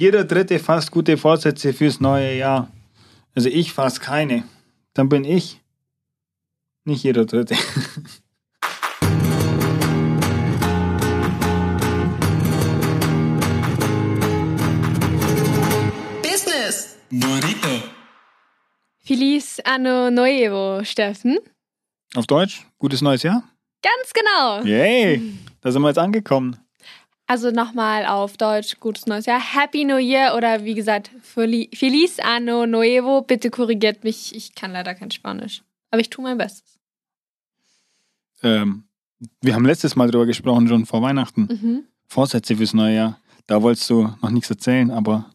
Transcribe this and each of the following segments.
Jeder Dritte fasst gute Vorsätze fürs neue Jahr. Also ich fasse keine. Dann bin ich nicht jeder Dritte. Business. Burrito. Feliz Anno Nuevo, Steffen. Auf Deutsch, gutes neues Jahr. Ganz genau. Yay, da sind wir jetzt angekommen. Also nochmal auf Deutsch, gutes neues Jahr. Happy New Year oder wie gesagt, Feli- Feliz Anno Nuevo. Bitte korrigiert mich, ich kann leider kein Spanisch. Aber ich tue mein Bestes. Ähm, wir haben letztes Mal drüber gesprochen, schon vor Weihnachten. Mhm. Vorsätze fürs neue Jahr. Da wolltest du noch nichts erzählen, aber.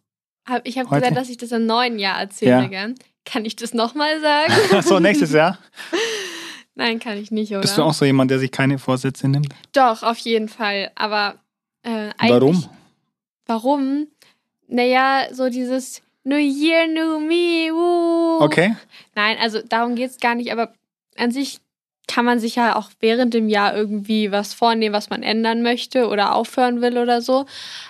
Hab, ich habe gesagt, dass ich das im neuen Jahr erzähle, Ja. Kann ich das nochmal sagen? so, nächstes Jahr. Nein, kann ich nicht, oder? Bist du auch so jemand, der sich keine Vorsätze nimmt? Doch, auf jeden Fall. Aber äh, Warum? Warum? Naja, so dieses New Year, New Me, woo. Okay. Nein, also darum geht es gar nicht, aber an sich kann man sich ja auch während dem Jahr irgendwie was vornehmen, was man ändern möchte oder aufhören will oder so.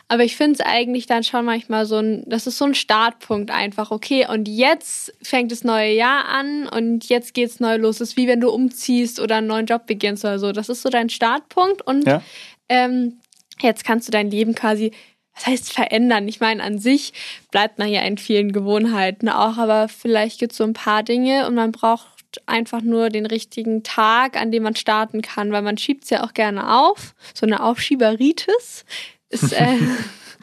Aber ich finde es eigentlich dann schon manchmal so ein, das ist so ein Startpunkt einfach. Okay, und jetzt fängt das neue Jahr an und jetzt geht's neu los. Das ist wie wenn du umziehst oder einen neuen Job beginnst oder so. Das ist so dein Startpunkt und Ja. ähm, jetzt kannst du dein Leben quasi, was heißt verändern? Ich meine, an sich bleibt man ja in vielen Gewohnheiten auch, aber vielleicht gibt es so ein paar Dinge und man braucht einfach nur den richtigen Tag, an dem man starten kann, weil man schiebt es ja auch gerne auf. So eine Aufschieberitis ist. Äh,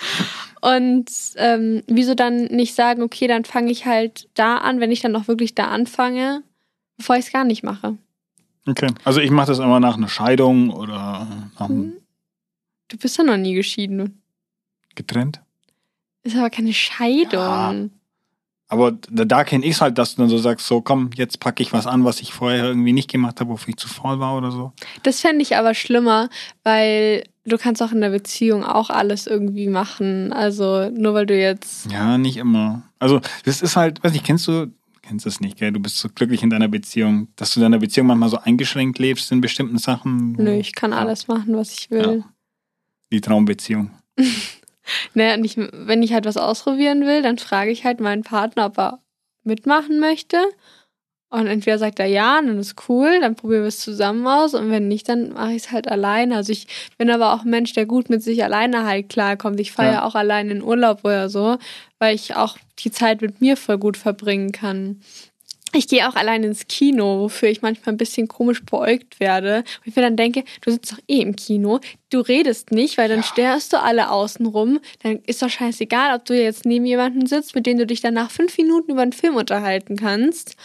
und ähm, wieso dann nicht sagen, okay, dann fange ich halt da an, wenn ich dann auch wirklich da anfange, bevor ich es gar nicht mache. Okay. Also ich mache das immer nach einer Scheidung oder nach einem Hm. Du bist ja noch nie geschieden. getrennt. Ist aber keine Scheidung. Ja. Aber da, da kenne ich es halt, dass du dann so sagst, so komm, jetzt packe ich was an, was ich vorher irgendwie nicht gemacht habe, wofür ich zu faul war oder so. Das fände ich aber schlimmer, weil du kannst auch in der Beziehung auch alles irgendwie machen. Also nur weil du jetzt. Ja, nicht immer. Also das ist halt, weiß nicht, kennst du, kennst das nicht, gell? Du bist so glücklich in deiner Beziehung, dass du in deiner Beziehung manchmal so eingeschränkt lebst in bestimmten Sachen. Nö, ich kann Ja. alles machen, was ich will. Die Traumbeziehung. Naja, und ich, wenn ich halt was ausprobieren will, dann frage ich halt meinen Partner, ob er mitmachen möchte. Und entweder sagt er ja, dann ist cool, dann probieren wir es zusammen aus. Und wenn nicht, dann mache ich es halt alleine. Also ich bin aber auch ein Mensch, der gut mit sich alleine halt klarkommt. Ich fahre ja. Ja. auch alleine in Urlaub oder so, weil ich auch die Zeit mit mir voll gut verbringen kann. Ich gehe auch allein ins Kino, wofür ich manchmal ein bisschen komisch beäugt werde. Und ich mir dann denke, du sitzt doch eh im Kino, du redest nicht, weil dann störst du alle außen rum. Dann ist doch scheißegal, ob du jetzt neben jemandem sitzt, mit dem du dich dann nach fünf Minuten über einen Film unterhalten kannst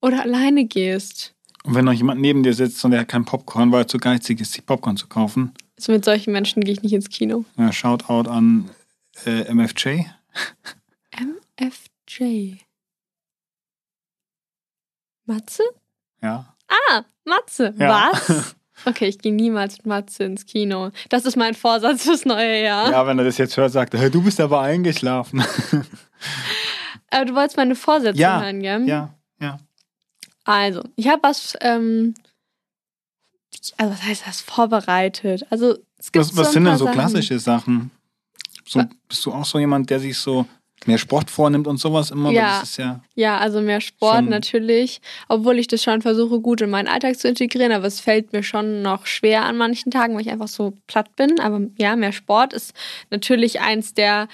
oder alleine gehst. Und wenn noch jemand neben dir sitzt und der hat kein Popcorn, weil er zu geizig ist, sich Popcorn zu kaufen, Also mit solchen Menschen gehe ich nicht ins Kino. ja, Shoutout an äh, MFJ. MFJ. Matze? Ja. Ah, Matze. Ja. Was? Okay, ich gehe niemals mit Matze ins Kino. Das ist mein Vorsatz fürs neue Jahr. Ja, wenn er das jetzt hört, sagt er, hey, du bist aber eingeschlafen. Aber du wolltest meine Vorsätze Ja, hören, gell? ja, ja. Also, ich habe was, ähm, also was heißt das, vorbereitet. Also, es gibt Was, so sind denn so Sachen. klassische Sachen? So, bist du auch so jemand, der sich so mehr Sport vornimmt und sowas immer? Ja. Das ist ja Ja, also mehr Sport natürlich, obwohl ich das schon versuche, gut in meinen Alltag zu integrieren, aber es fällt mir schon noch schwer an manchen Tagen, weil ich einfach so platt bin. Aber ja, mehr Sport ist natürlich eins der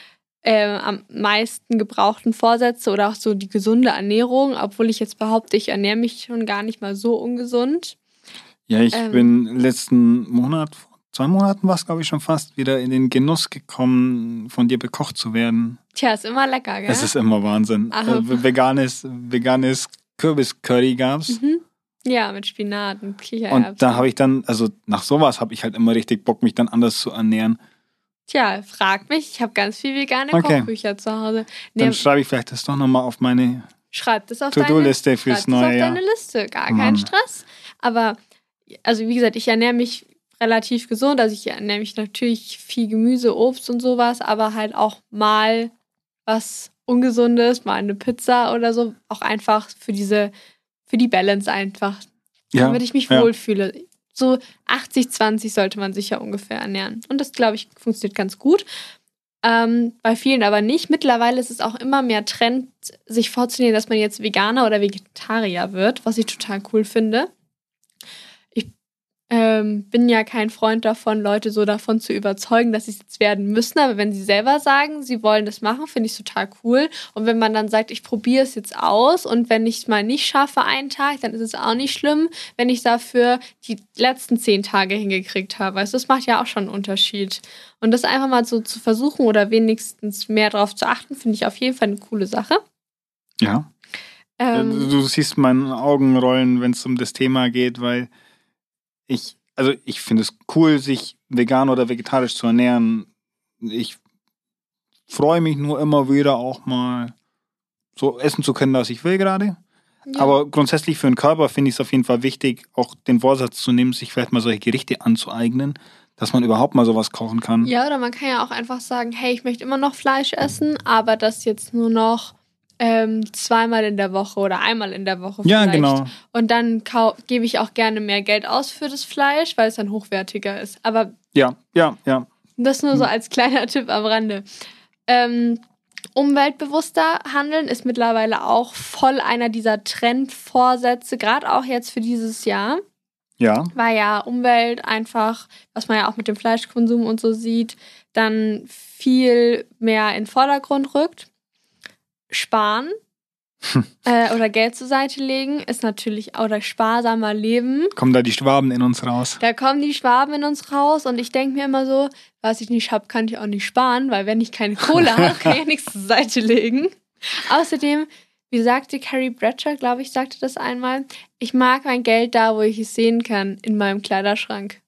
äh, am meisten gebrauchten Vorsätze oder auch so die gesunde Ernährung, obwohl ich jetzt behaupte, ich ernähre mich schon gar nicht mal so ungesund. Ja, ich Ähm. bin letzten Monat, vor zwei Monaten war es, glaube ich, schon fast, wieder in den Genuss gekommen, von dir bekocht zu werden. Tja, ist immer lecker, gell? Es ist immer Wahnsinn. Ach. Äh, veganes, veganes Kürbiscurry gab's. mhm. Ja, mit Spinat und Kichererbsen. Und da habe ich dann, also nach sowas habe ich halt immer richtig Bock, mich dann anders zu ernähren. Tja, frag mich, ich habe ganz viel vegane Okay. Kochbücher zu Hause. Dann Nee, schreibe ich vielleicht das doch nochmal auf meine schreib das auf deine To-Do-Liste fürs Schreib das neue auf Jahr. deine Liste, gar Mann. kein Stress. Aber, also wie gesagt, ich ernähre mich relativ gesund. Also ich ernähre mich natürlich viel Gemüse, Obst und sowas, aber halt auch mal was Ungesundes, mal eine Pizza oder so. Auch einfach für diese, für die Balance einfach. Ja, damit ich mich ja. wohlfühle. So 80, 20 sollte man sich ja ungefähr ernähren. Und das, glaube ich, funktioniert ganz gut. Ähm, bei vielen aber nicht. Mittlerweile ist es auch immer mehr Trend, sich vorzunehmen, dass man jetzt Veganer oder Vegetarier wird, was ich total cool finde ähm, bin ja kein Freund davon, Leute so davon zu überzeugen, dass sie es jetzt werden müssen. Aber wenn sie selber sagen, sie wollen das machen, finde ich total cool. Und wenn man dann sagt, ich probiere es jetzt aus und wenn ich es mal nicht schaffe einen Tag, dann ist es auch nicht schlimm, wenn ich dafür die letzten zehn Tage hingekriegt habe. Also das macht ja auch schon einen Unterschied. Und das einfach mal so zu versuchen oder wenigstens mehr darauf zu achten, finde ich auf jeden Fall eine coole Sache. Ja. Ähm, du siehst meinen Augen rollen, wenn es um das Thema geht, weil ich, also ich finde es cool, sich vegan oder vegetarisch zu ernähren. Ich freue mich nur immer wieder auch mal so essen zu können, was ich will gerade. Ja. Aber grundsätzlich für den Körper finde ich es auf jeden Fall wichtig, auch den Vorsatz zu nehmen, sich vielleicht mal solche Gerichte anzueignen, dass man überhaupt mal sowas kochen kann. Ja, oder man kann ja auch einfach sagen, hey, ich möchte immer noch Fleisch essen, aber das jetzt nur noch ähm, zweimal in der Woche oder einmal in der Woche vielleicht. Ja, genau. Und dann gebe ich auch gerne mehr Geld aus für das Fleisch, weil es dann hochwertiger ist. Aber ja, ja, ja. Das nur so hm. als kleiner Tipp am Rande. Ähm, umweltbewusster handeln ist mittlerweile auch voll einer dieser Trendvorsätze, gerade auch jetzt für dieses Jahr. Ja. Weil ja Umwelt einfach, was man ja auch mit dem Fleischkonsum und so sieht, dann viel mehr in den Vordergrund rückt sparen äh, oder Geld zur Seite legen ist natürlich oder sparsamer leben. Kommen da die Schwaben in uns raus? Da kommen die Schwaben in uns raus und ich denke mir immer so, was ich nicht habe, kann ich auch nicht sparen, weil wenn ich keine Kohle habe, kann ich nichts zur Seite legen. Außerdem, wie sagte Carrie Bradshaw, glaube ich, sagte das einmal, ich mag mein Geld da, wo ich es sehen kann, in meinem Kleiderschrank.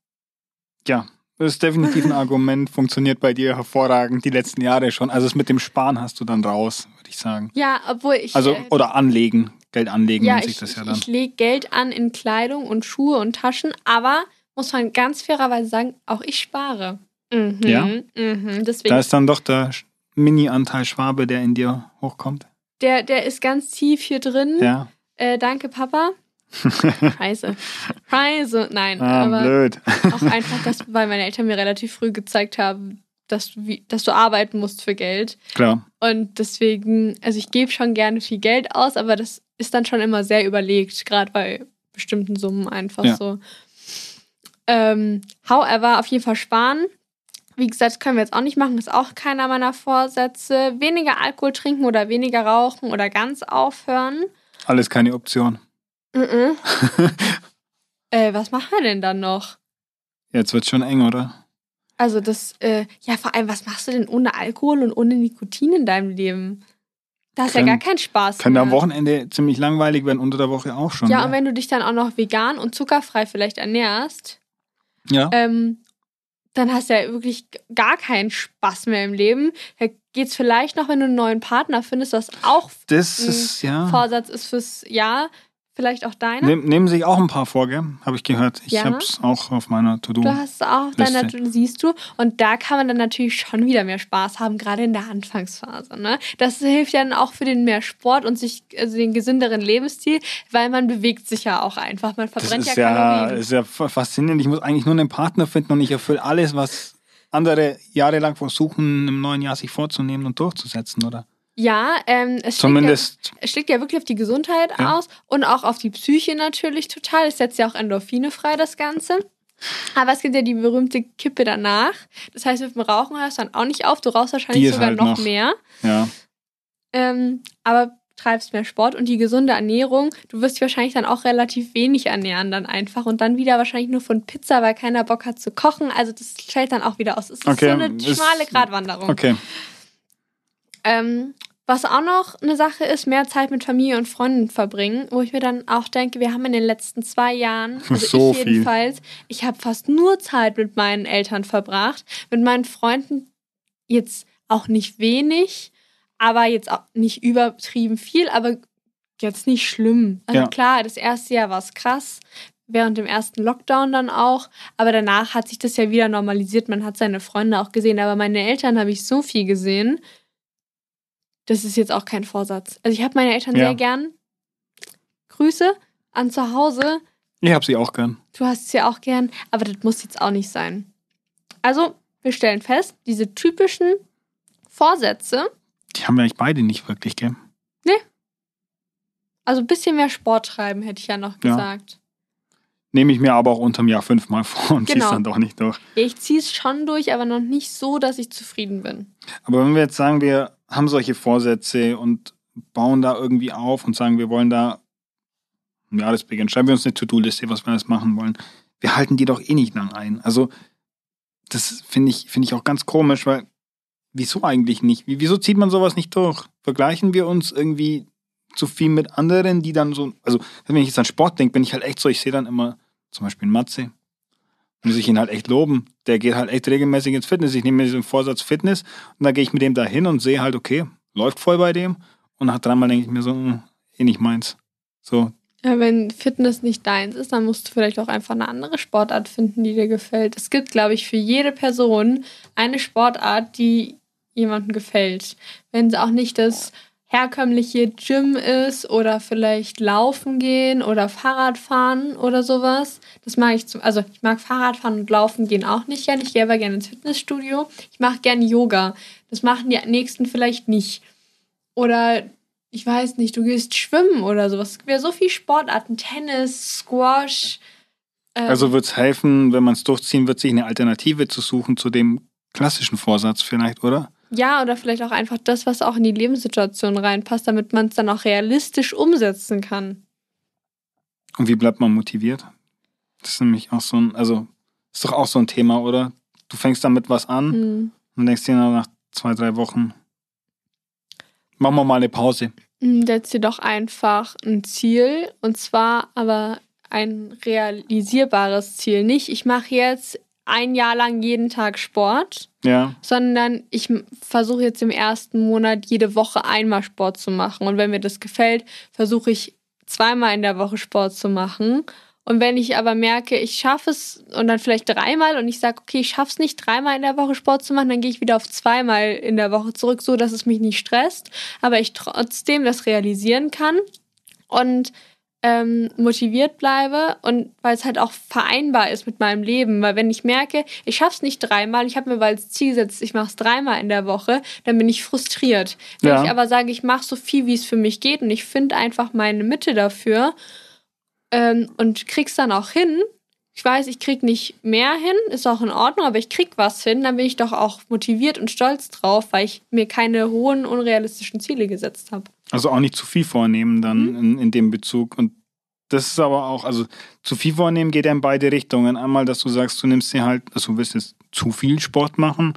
Ja, das ist definitiv ein Argument, funktioniert bei dir hervorragend die letzten Jahre schon. Also es mit dem Sparen hast du dann raus, würde ich sagen. Ja, obwohl ich. Also, äh, oder anlegen. Geld anlegen ja, nennt sich das ja dann. Ich lege Geld an in Kleidung und Schuhe und Taschen, aber muss man ganz fairerweise sagen, auch ich spare. Mhm, ja. Mhm, deswegen. Da ist dann doch der Mini-Anteil Schwabe, der in dir hochkommt. Der, der ist ganz tief hier drin. Ja. Äh, danke, Papa. Scheiße. Scheiße. Nein, ah, aber blöd. auch einfach, dass, weil meine Eltern mir relativ früh gezeigt haben, dass du, wie, dass du arbeiten musst für Geld. Klar. Und deswegen, also ich gebe schon gerne viel Geld aus, aber das ist dann schon immer sehr überlegt, gerade bei bestimmten Summen einfach ja. so. Ähm, however, auf jeden Fall sparen. Wie gesagt, können wir jetzt auch nicht machen, ist auch keiner meiner Vorsätze. Weniger Alkohol trinken oder weniger rauchen oder ganz aufhören. Alles keine Option. Mhm. äh, was machen wir denn dann noch? Jetzt wird schon eng, oder? Also das, äh, ja, vor allem, was machst du denn ohne Alkohol und ohne Nikotin in deinem Leben? Da ist ja gar kein Spaß. Kann mehr. am Wochenende ziemlich langweilig werden, unter der Woche auch schon. Ja, ja, und wenn du dich dann auch noch vegan und zuckerfrei vielleicht ernährst, ja. Ähm, dann hast du ja wirklich gar keinen Spaß mehr im Leben. Da geht es vielleicht noch, wenn du einen neuen Partner findest, was auch das ist, ja. Vorsatz ist fürs Jahr. Vielleicht auch deine? Nehm, nehmen sich auch ein paar vor, gell? Habe ich gehört. Ich ja. habe es auch auf meiner To-Do. Du hast es auch auf deiner To-Do, siehst du. Und da kann man dann natürlich schon wieder mehr Spaß haben, gerade in der Anfangsphase. Ne? Das hilft ja dann auch für den mehr Sport und sich, also den gesünderen Lebensstil, weil man bewegt sich ja auch einfach. Man verbrennt das ist ja Kalorien. Das ist ja faszinierend. Ich muss eigentlich nur einen Partner finden und ich erfülle alles, was andere jahrelang versuchen, im neuen Jahr sich vorzunehmen und durchzusetzen, oder? Ja, ähm, es, Zumindest. Schlägt ja, es schlägt ja wirklich auf die Gesundheit ja. aus und auch auf die Psyche natürlich total. Es setzt ja auch Endorphine frei, das Ganze. Aber es gibt ja die berühmte Kippe danach. Das heißt, mit dem Rauchen hörst du dann auch nicht auf. Du rauchst wahrscheinlich sogar halt noch, noch, mehr. Ja. Ähm, aber treibst mehr Sport und die gesunde Ernährung. Du wirst dich wahrscheinlich dann auch relativ wenig ernähren dann einfach und dann wieder wahrscheinlich nur von Pizza, weil keiner Bock hat zu kochen. Also das fällt dann auch wieder aus. Es ist okay. so eine schmale Gratwanderung. Okay. Ähm, was auch noch eine Sache ist, mehr Zeit mit Familie und Freunden verbringen, wo ich mir dann auch denke, wir haben in den letzten zwei Jahren, also so ich jedenfalls, viel. ich habe fast nur Zeit mit meinen Eltern verbracht, mit meinen Freunden jetzt auch nicht wenig, aber jetzt auch nicht übertrieben viel, aber jetzt nicht schlimm. Also ja. klar, das erste Jahr war es krass, während dem ersten Lockdown dann auch, aber danach hat sich das ja wieder normalisiert, man hat seine Freunde auch gesehen, aber meine Eltern habe ich so viel gesehen das ist jetzt auch kein Vorsatz. Also ich habe meine Eltern ja. sehr gern. Grüße an zu Hause. Ich habe sie auch gern. Du hast sie auch gern, aber das muss jetzt auch nicht sein. Also, wir stellen fest, diese typischen Vorsätze. Die haben wir eigentlich beide nicht wirklich, gell? Nee. Also ein bisschen mehr Sport treiben, hätte ich ja noch gesagt. Ja. Nehme ich mir aber auch unterm Jahr fünfmal vor und genau. ziehe es dann doch nicht durch. Ich ziehe es schon durch, aber noch nicht so, dass ich zufrieden bin. Aber wenn wir jetzt sagen, wir haben solche Vorsätze und bauen da irgendwie auf und sagen, wir wollen da im Jahresbeginn, schreiben wir uns eine To-Do-Liste, was wir alles machen wollen. Wir halten die doch eh nicht lang ein. Also, das finde ich, finde ich auch ganz komisch, weil wieso eigentlich nicht? Wieso zieht man sowas nicht durch? Vergleichen wir uns irgendwie zu viel mit anderen, die dann so, also wenn ich jetzt an Sport denke, bin ich halt echt so, ich sehe dann immer zum Beispiel Matze, muss ich ihn halt echt loben. Der geht halt echt regelmäßig ins Fitness. Ich nehme mir diesen Vorsatz Fitness und dann gehe ich mit dem da hin und sehe halt, okay, läuft voll bei dem. Und nach dreimal denke ich mir so, hm, eh nicht meins. So. Ja, wenn Fitness nicht deins ist, dann musst du vielleicht auch einfach eine andere Sportart finden, die dir gefällt. Es gibt, glaube ich, für jede Person eine Sportart, die jemandem gefällt. Wenn es auch nicht das herkömmliche Gym ist oder vielleicht laufen gehen oder Fahrrad fahren oder sowas. Das mag ich zum, also ich mag Fahrradfahren und Laufen gehen auch nicht gerne. Ich gehe aber gerne ins Fitnessstudio. Ich mache gerne Yoga. Das machen die nächsten vielleicht nicht. Oder ich weiß nicht, du gehst schwimmen oder sowas. Es gibt ja so viele Sportarten, Tennis, Squash. Ähm also wird es helfen, wenn man es durchziehen wird, sich eine Alternative zu suchen zu dem klassischen Vorsatz vielleicht, oder? Ja, oder vielleicht auch einfach das, was auch in die Lebenssituation reinpasst, damit man es dann auch realistisch umsetzen kann. Und wie bleibt man motiviert? Das ist nämlich auch so ein, also ist doch auch so ein Thema, oder? Du fängst damit was an hm. und denkst dir nach zwei, drei Wochen, machen wir mal eine Pause. Hm, setz dir doch einfach ein Ziel und zwar aber ein realisierbares Ziel. Nicht, ich mache jetzt ein Jahr lang jeden Tag Sport, ja. sondern ich versuche jetzt im ersten Monat jede Woche einmal Sport zu machen. Und wenn mir das gefällt, versuche ich zweimal in der Woche Sport zu machen. Und wenn ich aber merke, ich schaffe es und dann vielleicht dreimal und ich sage, okay, ich schaffe es nicht, dreimal in der Woche Sport zu machen, dann gehe ich wieder auf zweimal in der Woche zurück, so dass es mich nicht stresst, aber ich trotzdem das realisieren kann. Und ähm, motiviert bleibe und weil es halt auch vereinbar ist mit meinem Leben. Weil wenn ich merke, ich schaffe es nicht dreimal, ich habe mir weil als Ziel gesetzt, ich mache es dreimal in der Woche, dann bin ich frustriert. Wenn ja. ich aber sage, ich mache so viel, wie es für mich geht und ich finde einfach meine Mitte dafür ähm, und krieg's dann auch hin, ich weiß, ich krieg nicht mehr hin, ist auch in Ordnung, aber ich krieg was hin, dann bin ich doch auch motiviert und stolz drauf, weil ich mir keine hohen, unrealistischen Ziele gesetzt habe. Also auch nicht zu viel vornehmen dann mhm. in, in dem Bezug. Und das ist aber auch, also zu viel vornehmen geht ja in beide Richtungen. Einmal, dass du sagst, du nimmst dir halt, also du willst jetzt zu viel Sport machen,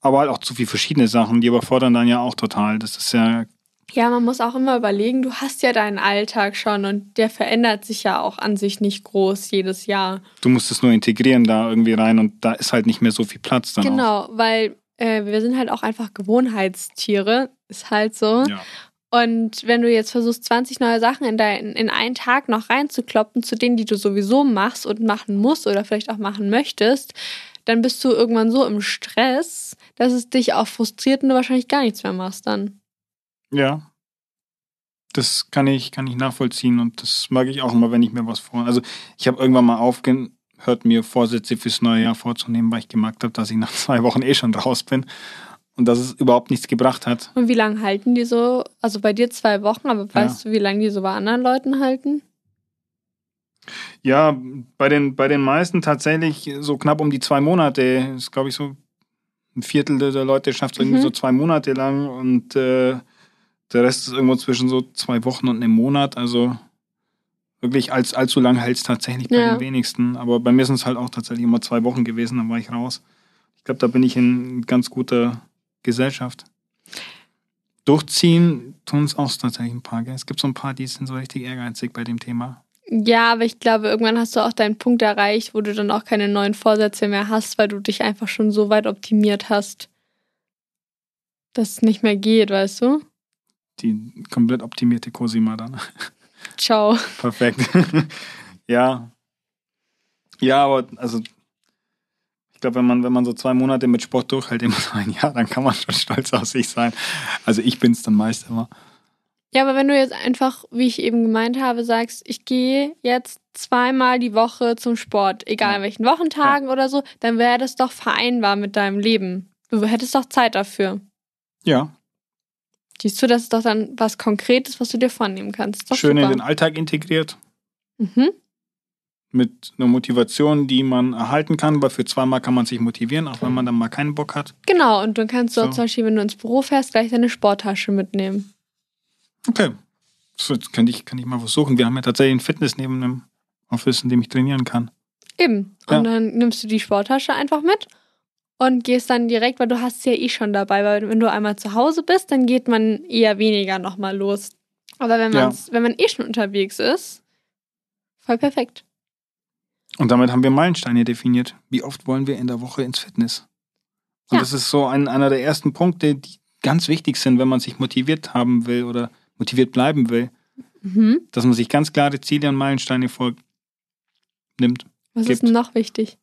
aber halt auch zu viel verschiedene Sachen, die überfordern dann ja auch total. Das ist ja. Ja, man muss auch immer überlegen, du hast ja deinen Alltag schon und der verändert sich ja auch an sich nicht groß jedes Jahr. Du musst es nur integrieren da irgendwie rein und da ist halt nicht mehr so viel Platz dann. Genau, auch. weil äh, wir sind halt auch einfach Gewohnheitstiere, ist halt so. Ja. Und wenn du jetzt versuchst, 20 neue Sachen in, dein, in einen Tag noch reinzukloppen, zu denen, die du sowieso machst und machen musst oder vielleicht auch machen möchtest, dann bist du irgendwann so im Stress, dass es dich auch frustriert und du wahrscheinlich gar nichts mehr machst dann. Ja. Das kann ich, kann ich nachvollziehen und das mag ich auch immer, wenn ich mir was vor. Also ich habe irgendwann mal aufgehört, mir Vorsätze fürs neue Jahr vorzunehmen, weil ich gemerkt habe, dass ich nach zwei Wochen eh schon raus bin und dass es überhaupt nichts gebracht hat. Und wie lange halten die so? Also bei dir zwei Wochen, aber weißt ja. du, wie lange die so bei anderen Leuten halten? Ja, bei den, bei den meisten tatsächlich so knapp um die zwei Monate. Ist, glaube ich, so ein Viertel der Leute schafft es mhm. irgendwie so zwei Monate lang und äh, der Rest ist irgendwo zwischen so zwei Wochen und einem Monat. Also wirklich als, allzu lang hält es tatsächlich bei ja. den wenigsten. Aber bei mir sind es halt auch tatsächlich immer zwei Wochen gewesen, dann war ich raus. Ich glaube, da bin ich in ganz guter Gesellschaft. Durchziehen tun es auch tatsächlich ein paar. Gell? Es gibt so ein paar, die sind so richtig ehrgeizig bei dem Thema. Ja, aber ich glaube, irgendwann hast du auch deinen Punkt erreicht, wo du dann auch keine neuen Vorsätze mehr hast, weil du dich einfach schon so weit optimiert hast, dass es nicht mehr geht, weißt du? Die komplett optimierte Cosima dann. Ciao. Perfekt. ja. Ja, aber also ich glaube, wenn man, wenn man so zwei Monate mit Sport durchhält, immer so ein Jahr, dann kann man schon stolz auf sich sein. Also ich bin es dann meist immer. Ja, aber wenn du jetzt einfach, wie ich eben gemeint habe, sagst, ich gehe jetzt zweimal die Woche zum Sport, egal an welchen Wochentagen ja. oder so, dann wäre das doch vereinbar mit deinem Leben. Du hättest doch Zeit dafür. Ja. Siehst du, das ist doch dann was Konkretes, was du dir vornehmen kannst. Schön super. in den Alltag integriert. Mhm. Mit einer Motivation, die man erhalten kann, weil für zweimal kann man sich motivieren, auch wenn man dann mal keinen Bock hat. Genau, und dann kannst du So. auch zum Beispiel, wenn du ins Büro fährst, gleich deine Sporttasche mitnehmen. Okay. So, jetzt könnte ich, könnte ich mal versuchen. Wir haben ja tatsächlich ein Fitness neben dem Office, in dem ich trainieren kann. Eben. Und Ja. dann nimmst du die Sporttasche einfach mit und gehst dann direkt, weil du hast sie ja eh schon dabei, weil wenn du einmal zu Hause bist, dann geht man eher weniger nochmal los. Aber wenn, Ja. wenn man eh schon unterwegs ist, voll perfekt. Und damit haben wir Meilensteine definiert. Wie oft wollen wir in der Woche ins Fitness? Und Ja. das ist so ein, einer der ersten Punkte, die ganz wichtig sind, wenn man sich motiviert haben will oder motiviert bleiben will, Mhm. dass man sich ganz klare Ziele und Meilensteine vornimmt. Was Gibt. ist denn noch wichtig?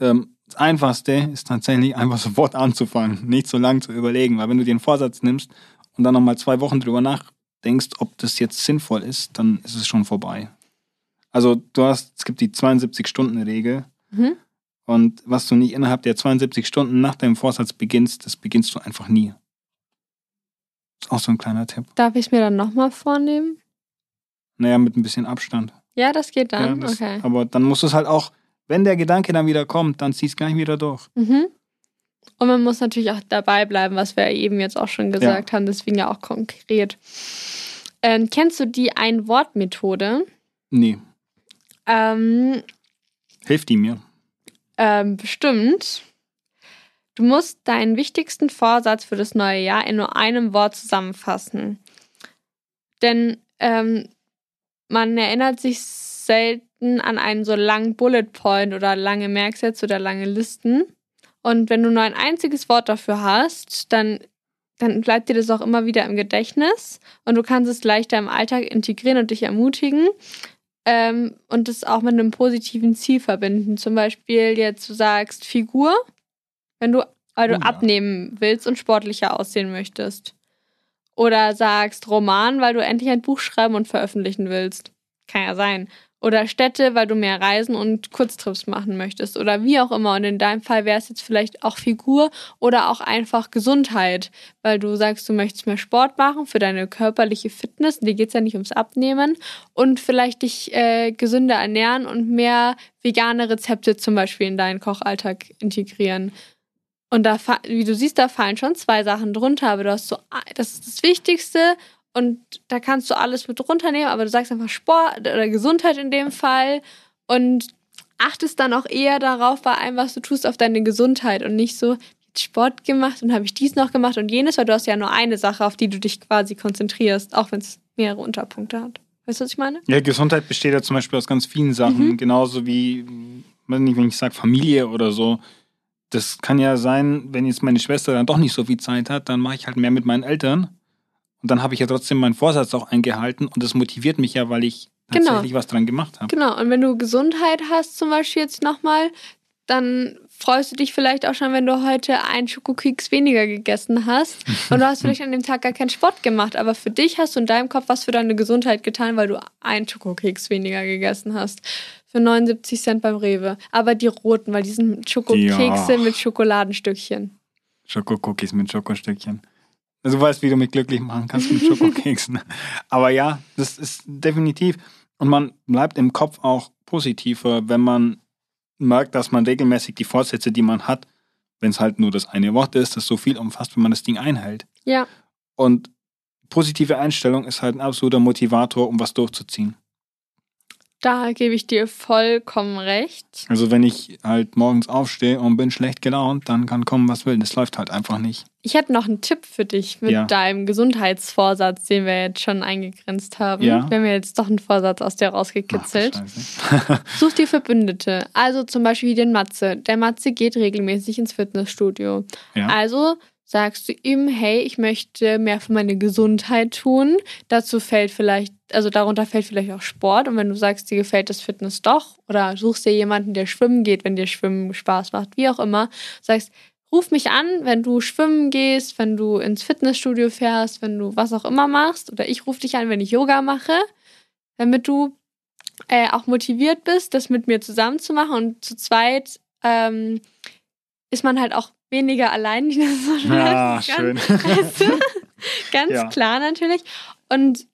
Ähm, das Einfachste ist tatsächlich einfach sofort anzufangen, nicht so lange zu überlegen, weil wenn du dir einen Vorsatz nimmst und dann nochmal zwei Wochen drüber nachdenkst, ob das jetzt sinnvoll ist, dann ist es schon vorbei. Also du hast, es gibt die 72-Stunden-Regel Mhm. und was du nicht innerhalb der 72 Stunden nach deinem Vorsatz beginnst, das beginnst du einfach nie. Ist auch so ein kleiner Tipp. Darf ich es mir dann nochmal vornehmen? Naja, mit ein bisschen Abstand. Ja, das geht Ja, dann. das, okay. Aber dann musst du es halt auch, wenn der Gedanke dann wieder kommt, dann ziehst du gleich wieder durch. Mhm. Und man muss natürlich auch dabei bleiben, was wir eben jetzt auch schon gesagt haben, deswegen ja auch konkret. Ähm, kennst du die Ein-Wort-Methode? Nee, Ähm, hilft die mir. ähm, bestimmt. Du musst deinen wichtigsten Vorsatz für das neue Jahr in nur einem Wort zusammenfassen. Denn ähm, man erinnert sich selten an einen so langen Bullet Point oder lange Merksätze oder lange Listen. Und wenn du nur ein einziges Wort dafür hast, dann, dann bleibt dir das auch immer wieder im Gedächtnis und du kannst es leichter im Alltag integrieren und dich ermutigen ähm, und es auch mit einem positiven Ziel verbinden. Zum Beispiel jetzt du sagst Figur, wenn du, weil du Oh ja. abnehmen willst und sportlicher aussehen möchtest. Oder sagst Roman, weil du endlich ein Buch schreiben und veröffentlichen willst. Kann ja sein. Oder Städte, weil du mehr reisen und Kurztrips machen möchtest. Oder wie auch immer. Und in deinem Fall wäre es jetzt vielleicht auch Figur oder auch einfach Gesundheit, weil du sagst, du möchtest mehr Sport machen für deine körperliche Fitness. Dir geht es ja nicht ums Abnehmen. Und vielleicht dich äh, gesünder ernähren und mehr vegane Rezepte zum Beispiel in deinen Kochalltag integrieren. Und da, wie du siehst, da fallen schon zwei Sachen drunter, aber du hast so, das ist das Wichtigste und da kannst du alles mit runternehmen, aber du sagst einfach Sport oder Gesundheit in dem Fall und achtest dann auch eher darauf bei allem, was du tust, auf deine Gesundheit und nicht so jetzt Sport gemacht und habe ich dies noch gemacht und jenes, weil du hast ja nur eine Sache, auf die du dich quasi konzentrierst, auch wenn es mehrere Unterpunkte hat. Weißt du, was ich meine? Ja, Gesundheit besteht ja zum Beispiel aus ganz vielen Sachen. Mhm. Genauso wie, weiß nicht, wenn ich sage Familie oder so. Das kann ja sein, wenn jetzt meine Schwester dann doch nicht so viel Zeit hat, dann mache ich halt mehr mit meinen Eltern. Und dann habe ich ja trotzdem meinen Vorsatz auch eingehalten und das motiviert mich ja, weil ich Genau. tatsächlich was dran gemacht habe. Genau, und wenn du Gesundheit hast, zum Beispiel jetzt nochmal, dann freust du dich vielleicht auch schon, wenn du heute einen Schokokeks weniger gegessen hast. Und du hast vielleicht an dem Tag gar keinen Sport gemacht, aber für dich hast du in deinem Kopf was für deine Gesundheit getan, weil du einen Schokokeks weniger gegessen hast. Für 79 Cent beim Rewe. Aber die roten, weil die sind Schokokekse Ja. mit Schokoladenstückchen. Schokokookies mit Schokostückchen. Also du weißt, wie du mich glücklich machen kannst mit Schokokeksen. Aber ja, das ist definitiv. Und man bleibt im Kopf auch positiver, wenn man merkt, dass man regelmäßig die Vorsätze, die man hat, wenn es halt nur das eine Wort ist, das so viel umfasst, wenn man das Ding einhält. Ja, Und positive Einstellung ist halt ein absoluter Motivator, um was durchzuziehen. Da gebe ich dir vollkommen recht. Also wenn ich halt morgens aufstehe und bin schlecht gelaunt, dann kann kommen, was will. Das läuft halt einfach nicht. Ich hätte noch einen Tipp für dich mit Ja. deinem Gesundheitsvorsatz, den wir jetzt schon eingegrenzt haben. Ja. Wir haben ja jetzt doch einen Vorsatz aus dir rausgekitzelt. Ach. Such dir Verbündete. Also zum Beispiel den Matze. Der Matze geht regelmäßig ins Fitnessstudio. ja. Also sagst du ihm, hey, ich möchte mehr für meine Gesundheit tun. Dazu fällt vielleicht, also darunter fällt vielleicht auch Sport. Und wenn du sagst, dir gefällt das Fitness doch, oder suchst dir jemanden, der schwimmen geht, wenn dir Schwimmen Spaß macht, wie auch immer, sagst, ruf mich an, wenn du schwimmen gehst, wenn du ins Fitnessstudio fährst, wenn du was auch immer machst. Oder ich rufe dich an, wenn ich Yoga mache, damit du äh, auch motiviert bist, das mit mir zusammen zu machen. Und zu zweit ähm, ist man halt auch weniger allein. Ja, schön. Weißt du? Ganz Ja. klar natürlich. Und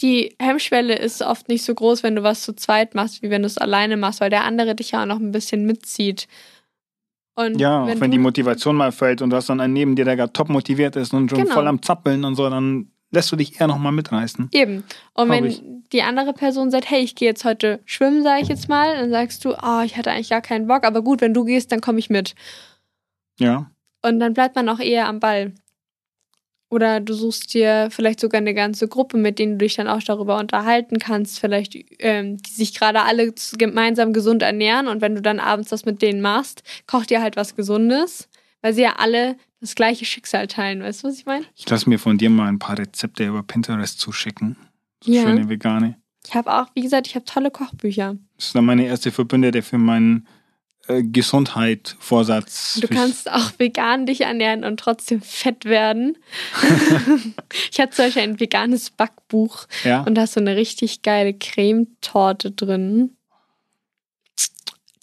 die Hemmschwelle ist oft nicht so groß, wenn du was zu zweit machst, wie wenn du es alleine machst, weil der andere dich ja auch noch ein bisschen mitzieht. Und Ja, auch wenn, wenn du, die Motivation mal fällt und du hast dann einen neben dir, der gerade top motiviert ist und schon Genau. voll am Zappeln und so, dann lässt du dich eher nochmal mitreißen. Eben. Und wenn ich. die andere Person sagt, hey, ich gehe jetzt heute schwimmen, sage ich jetzt mal, dann sagst du, oh, ich hatte eigentlich gar keinen Bock, aber gut, wenn du gehst, dann komme ich mit. Ja. Und dann bleibt man auch eher am Ball. Oder du suchst dir vielleicht sogar eine ganze Gruppe, mit denen du dich dann auch darüber unterhalten kannst, vielleicht, ähm, die sich gerade alle gemeinsam gesund ernähren. Und wenn du dann abends das mit denen machst, kocht ihr halt was Gesundes, weil sie ja alle das gleiche Schicksal teilen. Weißt du, was ich meine? Ich lasse mir von dir mal ein paar Rezepte über Pinterest zuschicken. So Ja. Schöne vegane. Ich habe auch, wie gesagt, ich habe tolle Kochbücher. Das ist dann meine erste Verbündete für meinen äh, Gesundheit-Vorsatz. Du Für- kannst auch vegan dich ernähren und trotzdem fett werden. ich hatte zum Beispiel ein veganes Backbuch Ja. und da ist so eine richtig geile Cremetorte drin.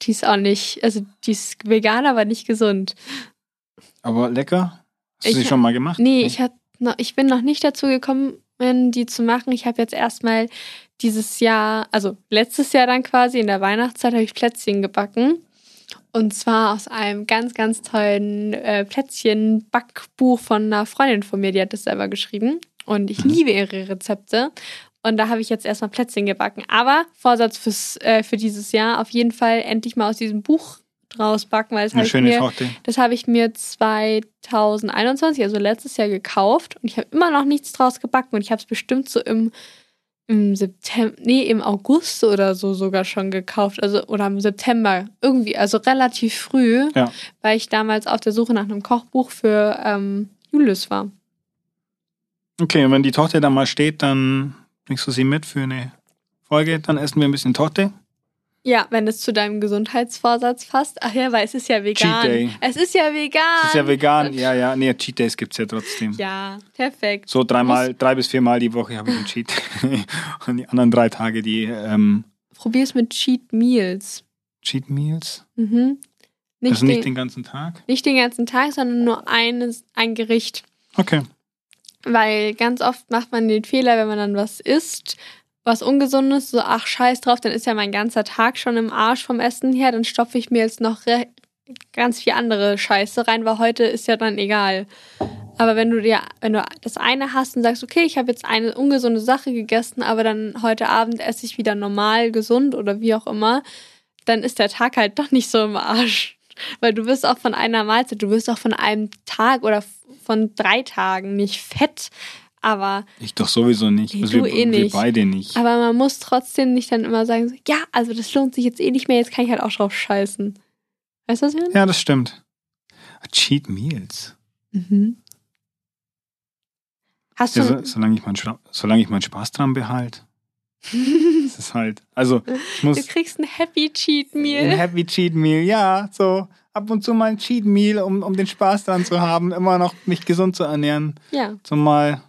Die ist auch nicht, also die ist vegan, aber nicht gesund. Aber lecker? Hast du sie schon mal gemacht? Nee, ich, hab noch, ich bin noch nicht dazu gekommen, die zu machen. Ich habe jetzt erstmal dieses Jahr, also letztes Jahr dann quasi in der Weihnachtszeit, habe ich Plätzchen gebacken. Und zwar aus einem ganz, ganz tollen äh, Plätzchen-Backbuch von einer Freundin von mir, die hat das selber geschrieben. Und ich Mhm. liebe ihre Rezepte. Und da habe ich jetzt erstmal Plätzchen gebacken. Aber Vorsatz fürs, äh, für dieses Jahr auf jeden Fall endlich mal aus diesem Buch draus backen, weil das habe ich mir das habe ich mir 2021, also letztes Jahr gekauft und ich habe immer noch nichts draus gebacken und ich habe es bestimmt so im, im September, nee, im August oder so sogar schon gekauft, also oder im September irgendwie, also relativ früh, Ja. weil ich damals auf der Suche nach einem Kochbuch für ähm, Julius war. Okay, und wenn die Torte dann mal steht, dann bringst du sie mit für eine Folge. Dann essen wir ein bisschen Torte. Ja, wenn es zu deinem Gesundheitsvorsatz passt. Ach ja, weil es ist ja vegan. Cheat Day. Es ist ja vegan. Das ist ja vegan. Ja, ja. Nee, Cheat Days gibt es ja trotzdem. Ja, perfekt. So dreimal, drei bis viermal die Woche habe ich einen Cheat. und die anderen drei Tage die ähm, Probier's mit Cheat Meals. Cheat Meals. Mhm. Nicht, also nicht den, den ganzen Tag. nicht den ganzen Tag, sondern nur eines, ein Gericht. Okay. Weil ganz oft macht man den Fehler, wenn man dann was isst, was Ungesundes, so ach scheiß drauf, dann ist ja mein ganzer Tag schon im Arsch vom Essen her, dann stopfe ich mir jetzt noch ganz viel andere Scheiße rein, weil heute ist ja dann egal. Aber wenn du dir, wenn du das eine hast und sagst, okay, ich habe jetzt eine ungesunde Sache gegessen, aber dann heute Abend esse ich wieder normal, gesund oder wie auch immer, dann ist der Tag halt doch nicht so im Arsch. Weil du wirst auch von einer Mahlzeit, du wirst auch von einem Tag oder von drei Tagen nicht fett, aber, Ich doch sowieso nicht. Nee, also du wir, eh nicht. wir beide nicht. aber man muss trotzdem nicht dann immer sagen, so, ja, also das lohnt sich jetzt eh nicht mehr, jetzt kann ich halt auch drauf scheißen. Weißt du, was ich meine? Ja, das stimmt. Cheat Meals. Mhm. Hast du, Ja, so, solange, ich meinen, solange ich meinen Spaß dran behalte. Das ist halt. Also, ich du muss. kriegst ein Happy Cheat Ein Meal. Happy Cheat Meal, ja, so ab und zu mal ein Cheat Meal, um, um den Spaß dran zu haben, immer noch mich gesund zu ernähren. Ja. So mal ein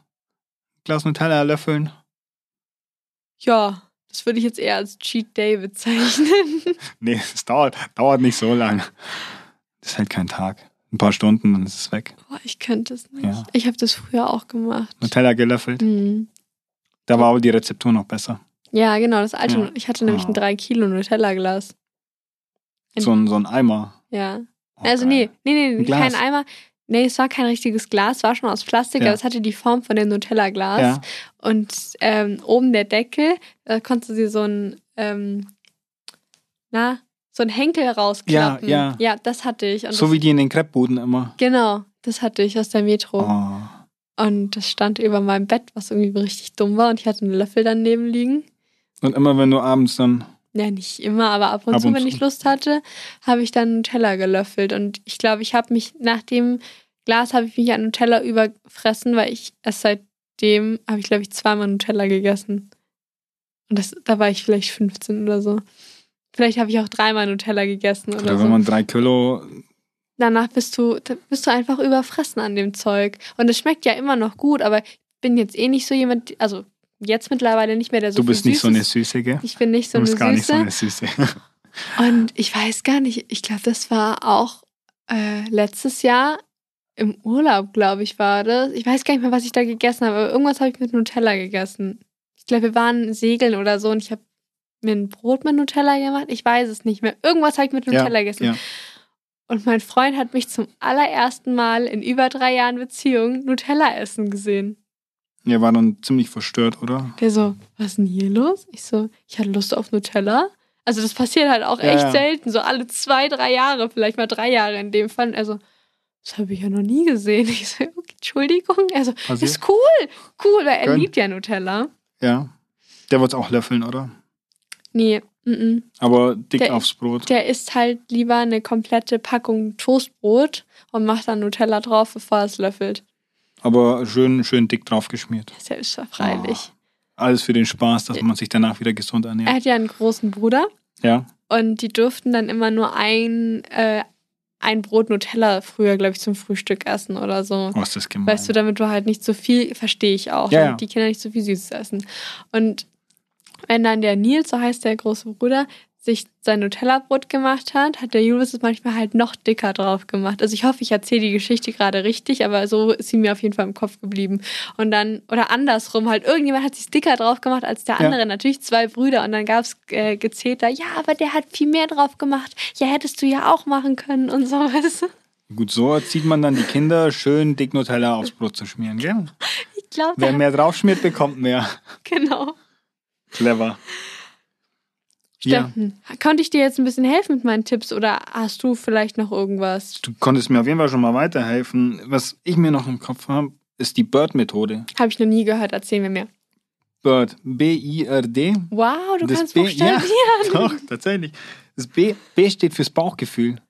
Glas Nutella löffeln. Ja, das würde ich jetzt eher als Cheat Day bezeichnen. Nee, es dauert, dauert nicht so lang. Das ist halt kein Tag. Ein paar Stunden, dann ist es weg. Boah, ich könnte es nicht. Ja. Ich habe das früher auch gemacht. Nutella gelöffelt. Mhm. Da war aber die Rezeptur noch besser. Ja, genau, das alte. Ja. Ich hatte nämlich ein Oh. 3 Kilo Nutella-Glas. So ein, so ein Eimer. Ja. Oh, also geil. nee, nee, nee, Ein kein. Eimer. Nee, es war kein richtiges Glas, war schon aus Plastik, Ja. aber es hatte die Form von dem Nutella-Glas. Ja. Und ähm, oben der Deckel, da konntest du sie so ein, ähm, na, so ein Henkel rausklappen. Ja, ja. Ja, das hatte ich. Und So wie die in den Kreppbuden immer. Genau, das hatte ich aus der Metro. Oh. Und das stand über meinem Bett, was irgendwie richtig dumm war. Und ich hatte einen Löffel daneben liegen. Und immer wenn du abends dann. Ja, nicht immer, aber ab und Ab zu, und wenn zu. ich Lust hatte, habe ich dann Nutella gelöffelt. Und ich glaube, ich habe mich nach dem Glas habe ich mich an Nutella überfressen, weil ich erst seitdem habe ich, glaube ich, zweimal Nutella gegessen. Und das, da war ich vielleicht 15 oder so. Vielleicht habe ich auch dreimal Nutella gegessen oder, Oder so. wenn man drei Kilo. Danach bist du, bist du einfach überfressen an dem Zeug. Und es schmeckt ja immer noch gut, aber ich bin jetzt eh nicht so jemand, also jetzt mittlerweile nicht mehr der so Du bist nicht so eine Süße, gell? Ich bin nicht so du eine bist gar nicht so Süße. eine Süße. Und ich weiß gar nicht, ich glaube, das war auch äh, letztes Jahr im Urlaub, glaube ich, war das. Ich weiß gar nicht mehr, was ich da gegessen habe, aber irgendwas habe ich mit Nutella gegessen. Ich glaube, wir waren segeln oder so und ich habe mir ein Brot mit Nutella gemacht. Ich weiß es nicht mehr. Irgendwas habe ich mit Nutella ja, gegessen. Ja. Und mein Freund hat mich zum allerersten Mal in über drei Jahren Beziehung Nutella essen gesehen. Er war dann ziemlich verstört, oder? Der so, was ist denn hier los? Ich so, ich hatte Lust auf Nutella. Also das passiert halt auch echt Ja, ja. selten, so alle zwei, drei Jahre, vielleicht mal drei Jahre in dem Fall. Also, das habe ich ja noch nie gesehen. Ich so, okay, Entschuldigung. Also, Passiert? ist cool, cool, weil er Gönn. liebt ja Nutella. Ja. Der wird es auch löffeln, oder? Nee, mm -mm. Aber dick Der- aufs Brot. der isst halt lieber eine komplette Packung Toastbrot und macht dann Nutella drauf, bevor er es löffelt. Aber schön, schön dick drauf geschmiert. Selbstverfreilich. Alles für den Spaß, dass man sich danach wieder gesund Er ernährt. hat ja einen großen Bruder Ja. und die durften dann immer nur ein, äh, ein Brot Nutella früher, glaube ich, zum Frühstück essen oder so. Oh, ist das gemein. Weißt du, damit du halt nicht so viel, verstehe ich auch, Ja, ja. die Kinder nicht so viel Süßes essen. Und wenn dann der Nils, so heißt der große Bruder, sich sein Nutella-Brot gemacht hat, hat der Julius es manchmal halt noch dicker drauf gemacht. Also ich hoffe, ich erzähle die Geschichte gerade richtig, aber so ist sie mir auf jeden Fall im Kopf geblieben. Und dann, oder andersrum, halt irgendjemand hat sich dicker drauf gemacht als der Ja. andere. Natürlich zwei Brüder und dann gab es äh, Gezeter, ja, aber der hat viel mehr drauf gemacht. Ja, hättest du ja auch machen können und so, weißt du? Gut, so erzieht man dann die Kinder, schön dick Nutella aufs Brot zu schmieren, gell? Ich glaube, Wer mehr drauf schmiert, bekommt mehr. genau. Clever. Ja, Steffen, konnte ich dir jetzt ein bisschen helfen mit meinen Tipps oder hast du vielleicht noch irgendwas? du konntest mir auf jeden Fall schon mal weiterhelfen. Was ich mir noch im Kopf habe, ist die Bird-Methode. Habe ich noch nie gehört, erzähl mir mehr. Bird, B-I-R-D. Wow, du Das kannst B- buchstabieren. Ja, doch, tatsächlich. Das B, B steht fürs Bauchgefühl.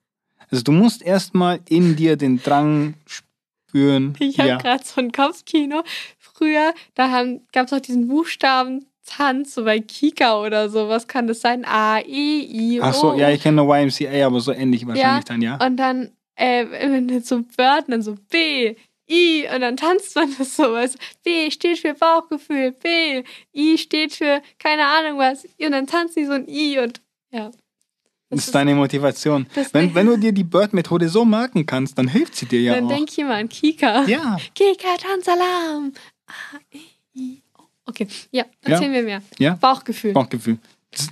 Also du musst erstmal in dir den Drang spüren. Ich habe ja. gerade so ein Kopfkino. Früher, da gab es auch diesen Buchstaben Tanz, so bei Kika oder so. Was kann das sein? A, E, I, O. Ach so, ja, ich kenne nur YMCA, aber so ähnlich wahrscheinlich dann, ja. Und dann, äh, wenn du so Bird, dann so B, I und dann tanzt man das so. Du. B steht für Bauchgefühl, B, I steht für keine Ahnung was. Und dann tanzt die so ein I und ja. Das ist deine Motivation. Wenn, wenn du dir die Bird-Methode so merken kannst, dann hilft sie dir ja dann auch. denk ich immer an Kika. Ja, Kika, Tanzalarm. A, E, I. Okay, ja, erzähl mir mehr. ja, Bauchgefühl. Bauchgefühl.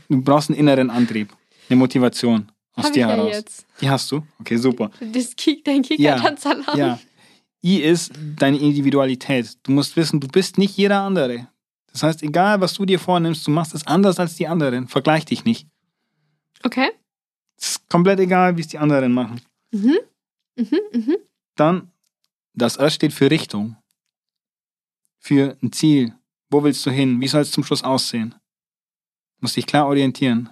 Du brauchst einen inneren Antrieb, eine Motivation aus Hab dir ja heraus. jetzt. Die hast du? Okay, super. Das Ki dein Kika, Ja. Ja. I ist deine Individualität. Du musst wissen, du bist nicht jeder andere. Das heißt, egal was du dir vornimmst, du machst es anders als die anderen. Vergleich dich nicht. Okay. Es ist komplett egal, wie es die anderen machen. Mhm. Mhm, mhm. Dann, das R steht für Richtung. Für ein Ziel. Wo willst du hin? Wie soll es zum Schluss aussehen? Du musst dich klar orientieren.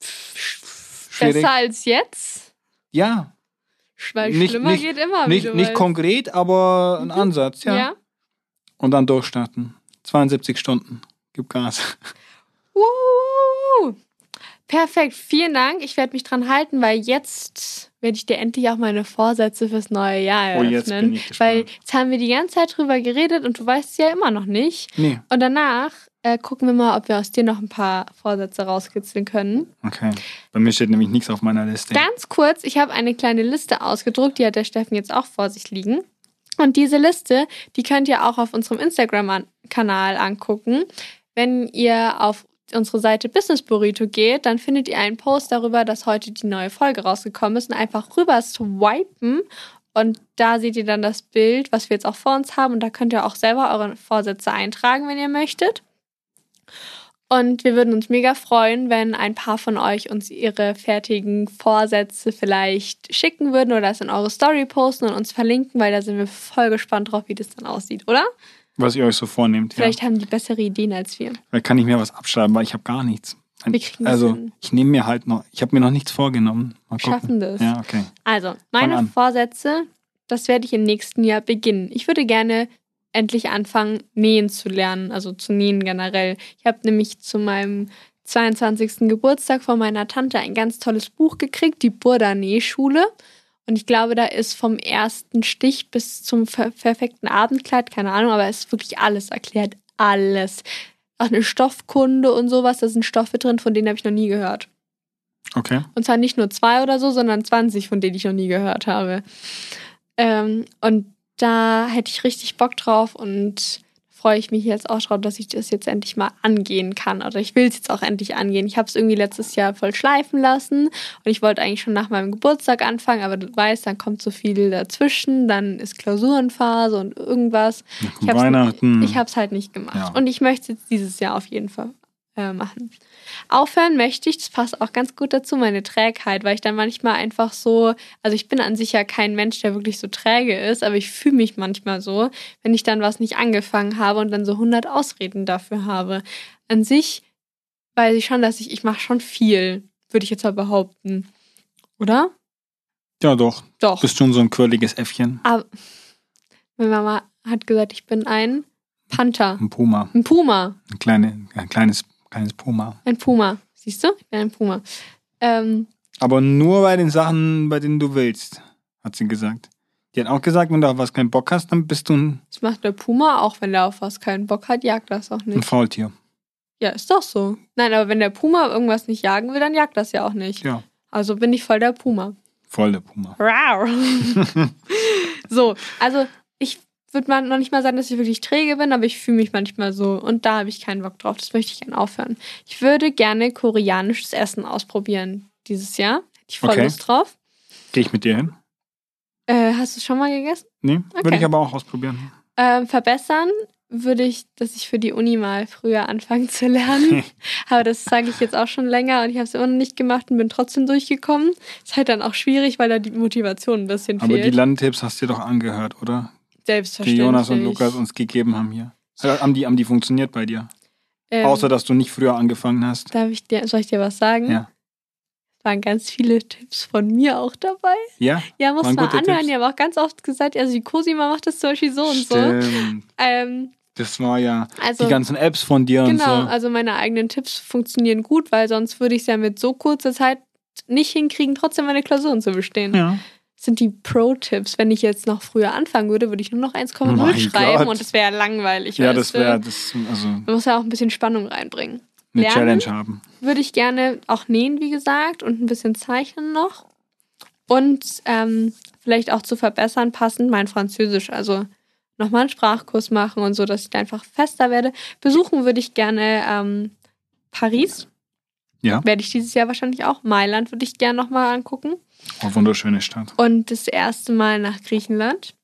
Schwierig. Besser als jetzt? Ja, Weil Nicht- schlimmer nicht- geht immer. nicht, nicht konkret, aber ein Mhm. Ansatz, ja. Ja. Und dann durchstarten. 72 Stunden. Gib Gas. Uh, perfekt, vielen Dank. Ich werde mich dran halten, weil jetzt werde ich dir endlich auch meine Vorsätze fürs neue Jahr Oh, eröffnen. jetzt bin ich gespannt. Weil jetzt haben wir die ganze Zeit drüber geredet und du weißt es ja immer noch nicht. Nee, Und danach äh, gucken wir mal, ob wir aus dir noch ein paar Vorsätze rauskitzeln können. okay. Bei mir steht nämlich nichts auf meiner Liste. Ganz kurz, ich habe eine kleine Liste ausgedruckt, die hat der Steffen jetzt auch vor sich liegen. Und diese Liste, die könnt ihr auch auf unserem Instagram-Kanal angucken. Wenn ihr auf unsere Seite Business Burrito geht, dann findet ihr einen Post darüber, dass heute die neue Folge rausgekommen ist und einfach rüber swipen und da seht ihr dann das Bild, was wir jetzt auch vor uns haben und da könnt ihr auch selber eure Vorsätze eintragen, wenn ihr möchtet. Und wir würden uns mega freuen, wenn ein paar von euch uns ihre fertigen Vorsätze vielleicht schicken würden oder es in eure Story posten und uns verlinken, weil da sind wir voll gespannt drauf, wie das dann aussieht, oder? Was ihr euch so vornehmt. Ja. Vielleicht haben die bessere Ideen als wir. Da kann ich mir was abschreiben, weil ich habe gar nichts. Wir kriegen also, hin. ich nehme mir halt noch, ich habe mir noch nichts vorgenommen. Mal gucken. Schaffen das. Ja, okay. Also, meine. Vorsätze, das werde ich im nächsten Jahr beginnen. Ich würde gerne endlich anfangen, nähen zu lernen, also zu nähen generell. Ich habe nämlich zu meinem 22. Geburtstag von meiner Tante ein ganz tolles Buch gekriegt, die Burda Nähschule. Und ich glaube, da ist vom ersten Stich bis zum per- perfekten Abendkleid, keine Ahnung, aber es ist wirklich alles erklärt. Alles. Auch eine Stoffkunde und sowas, da sind Stoffe drin, von denen habe ich noch nie gehört. Okay. Und zwar nicht nur zwei oder so, sondern 20, von denen ich noch nie gehört habe. Ähm, und da hätte ich richtig Bock drauf und freue ich mich jetzt auch drauf, dass ich das jetzt endlich mal angehen kann. Oder ich will es jetzt auch endlich angehen. Ich habe es irgendwie letztes Jahr voll schleifen lassen und ich wollte eigentlich schon nach meinem Geburtstag anfangen, aber du weißt, dann kommt so viel dazwischen, dann ist Klausurenphase und irgendwas. Ich hab's, Weihnachten. Ich habe es halt nicht gemacht. Ja. Und ich möchte es jetzt dieses Jahr auf jeden Fall äh, machen. Aufhören möchte ich, das passt auch ganz gut dazu, meine Trägheit, weil ich dann manchmal einfach so, also ich bin an sich ja kein Mensch, der wirklich so träge ist, aber ich fühle mich manchmal so, wenn ich dann was nicht angefangen habe und dann so 100 Ausreden dafür habe. An sich weiß ich schon, dass ich, ich mache schon viel, würde ich jetzt mal behaupten. Oder? ja, doch. Doch. Bist schon so ein quirliges Äffchen. Aber meine Mama hat gesagt, ich bin ein Panther. Ein Puma. Ein Puma. Ein, kleine, ein kleines, kleines Puma. Ein Puma. Siehst du? Ich bin ein Puma. Ähm, Aber nur bei den Sachen, bei denen du willst, hat sie gesagt. Die hat auch gesagt, wenn du auf was keinen Bock hast, dann bist du ein, das macht der Puma, auch wenn der auf was keinen Bock hat, jagt das auch ein nicht. Faultier. Ja, ist doch so. Nein, aber wenn der Puma irgendwas nicht jagen will, dann jagt das ja auch nicht. Ja, Also bin ich voll der Puma. voll der Puma. So, also ich würde mal noch nicht mal sagen, dass ich wirklich träge bin, aber ich fühle mich manchmal so und da habe ich keinen Bock drauf. Das möchte ich gerne aufhören. Ich würde gerne koreanisches Essen ausprobieren dieses Jahr. Hätte ich voll Okay. Lust drauf. Gehe ich mit dir hin? Äh, hast du es schon mal gegessen? Nee, Okay. würde ich aber auch ausprobieren. Ähm, verbessern würde ich, dass ich für die Uni mal früher anfangen zu lernen. Aber das sage ich jetzt auch schon länger und ich habe es immer noch nicht gemacht und bin trotzdem durchgekommen. Ist halt dann auch schwierig, weil da die Motivation ein bisschen Aber die fehlt. Lerntipps hast du dir doch angehört, oder? Die Selbstverständlich. Jonas und Lukas uns gegeben haben hier. Äh, Haben die, haben die funktioniert bei dir? ähm, Außer, dass du nicht früher angefangen hast. darf ich dir, soll ich dir was sagen? Ja. Es waren ganz viele Tipps von mir auch dabei. Ja? Ja, muss man anhören. Tipps? Die haben auch ganz oft gesagt, also die Cosima macht das zum Beispiel so und so. Stimmt. Ähm, Das war ja also die ganzen Apps von dir Genau, und so. also meine eigenen Tipps funktionieren gut, weil sonst würde ich es ja mit so kurzer Zeit nicht hinkriegen, trotzdem meine Klausuren zu bestehen. Ja. Sind die Pro-Tipps. Wenn ich jetzt noch früher anfangen würde, würde ich nur noch 1,0 Mein schreiben Gott. und das wäre ja langweilig. Ja, das wäre das, also Man muss ja auch ein bisschen Spannung reinbringen. eine Lernen? Challenge haben. Würde ich gerne auch nähen, wie gesagt, und ein bisschen zeichnen noch. Und ähm, vielleicht auch zu verbessern, passend mein Französisch. Also nochmal einen Sprachkurs machen und so, dass ich da einfach fester werde. Besuchen würde ich gerne ähm, Paris. Ja. Werde ich dieses Jahr wahrscheinlich auch. Mailand würde ich gerne nochmal angucken. Oh, wunderschöne Stadt. Und das erste Mal nach Griechenland.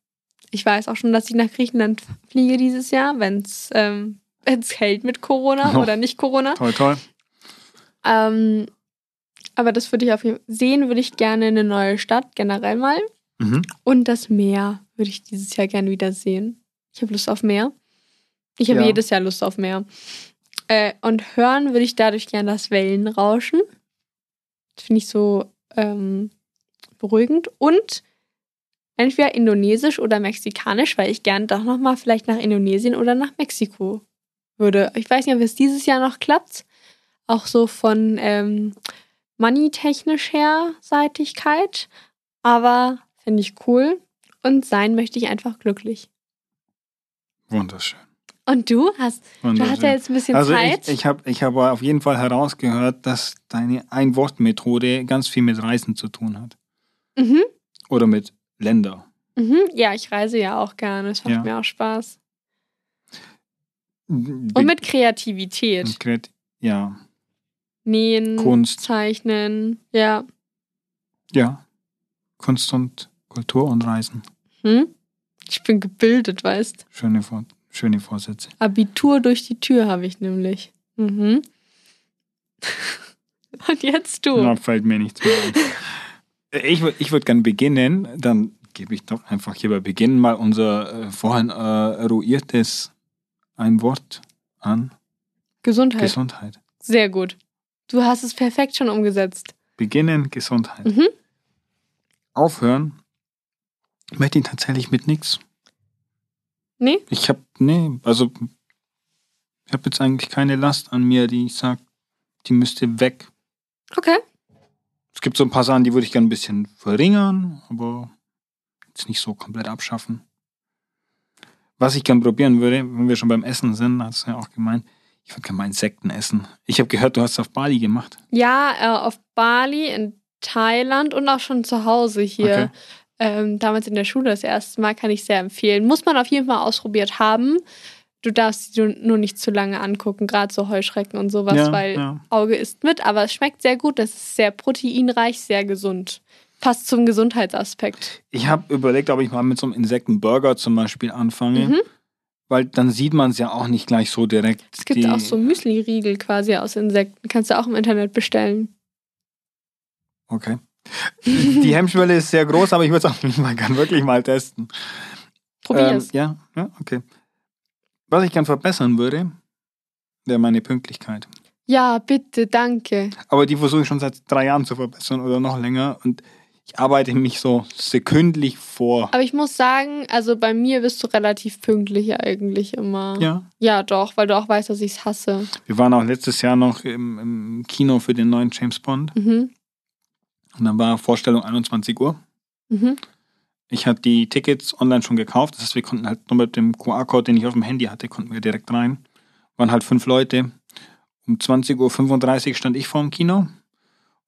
Ich weiß auch schon, dass ich nach Griechenland fliege dieses Jahr, wenn es ähm, wenn's hält mit Corona Oh. oder nicht Corona. Toll, toll. Ähm, aber das würde ich auf jeden Fall sehen, würde ich gerne eine neue Stadt generell mal. Mhm. Und das Meer würde ich dieses Jahr gerne wieder sehen. Ich habe Lust auf Meer. Ich habe Ja. jedes Jahr Lust auf Meer. Äh, und hören würde ich dadurch gerne das Wellenrauschen. Das finde ich so ähm, beruhigend. Und entweder indonesisch oder mexikanisch, weil ich gerne doch nochmal vielleicht nach Indonesien oder nach Mexiko würde. Ich weiß nicht, ob es dieses Jahr noch klappt. Auch so von ähm, money-technisch her Seitigkeit. Aber finde ich cool. Und sein möchte ich einfach glücklich. Wunderschön. Und du hast, du hast ja jetzt ein bisschen also Zeit. ich, ich habe ich hab auf jeden Fall herausgehört, dass deine Ein-Wort-Methode ganz viel mit Reisen zu tun hat. Mhm. Oder mit Länder. Mhm. Ja, ich reise ja auch gerne. Es macht Ja. mir auch Spaß. Und Und mit Kreativität. Ja, Nähen, Kunst. Zeichnen. Ja. ja. Kunst und Kultur und Reisen. Hm? Ich bin gebildet, weißt Schöne, Vor schöne Vorsätze. Abitur durch die Tür habe ich nämlich. Mhm. Und jetzt du. Da fällt mir nichts mehr ein. Ich, ich würde gerne beginnen, dann gebe ich doch einfach hier bei Beginn mal unser äh, vorhin äh, eruiertes ein Wort an Gesundheit. Gesundheit. Sehr gut. Du hast es perfekt schon umgesetzt. Beginnen, Gesundheit. Mhm. Aufhören möchte ich tatsächlich mit nichts. Nee? Ich habe, nee, also ich habe jetzt eigentlich keine Last an mir, die ich sage, die müsste weg. Okay. Es gibt so ein paar Sachen, die würde ich gerne ein bisschen verringern, aber jetzt nicht so komplett abschaffen. Was ich gerne probieren würde, wenn wir schon beim Essen sind, hast du ja auch gemeint, Ich würde gerne mal Insekten essen. Ich habe gehört, du hast es auf Bali gemacht. Ja, äh, auf Bali, in Thailand und auch schon zu Hause hier. Okay. Ähm, damals in der Schule das erste Mal kann ich sehr empfehlen. Muss man auf jeden Fall ausprobiert haben. Du darfst sie nur nicht zu lange angucken, gerade so Heuschrecken und sowas, Ja, weil ja. Auge isst mit, aber es schmeckt sehr gut. Das ist sehr proteinreich, sehr gesund. Passt zum Gesundheitsaspekt. Ich habe überlegt, ob ich mal mit so einem Insektenburger zum Beispiel anfange. Mhm. Weil dann sieht man es ja auch nicht gleich so direkt. Es gibt auch so Müsli-Riegel quasi aus Insekten. Kannst du auch im Internet bestellen. Okay. Die Hemmschwelle ist sehr groß, aber ich würde es auch mal wirklich mal testen. Probier's. Ähm, ja, ja, okay. Was ich gern verbessern würde, wäre meine Pünktlichkeit. ja, bitte, danke. Aber die versuche ich schon seit drei Jahren zu verbessern oder noch länger. Und ich arbeite mich so sekündlich vor. Aber ich muss sagen, also bei mir bist du relativ pünktlich eigentlich immer. Ja. Ja, doch, weil du auch weißt, dass ich es hasse. Wir waren auch letztes Jahr noch im, im Kino für den neuen James Bond. Mhm. Und dann war Vorstellung 21 Uhr. Mhm. Ich hatte die Tickets online schon gekauft. Das heißt, wir konnten halt nur mit dem QR-Code, den ich auf dem Handy hatte, konnten wir direkt rein. Waren halt fünf Leute. Um 20.35 Uhr stand ich vor dem Kino.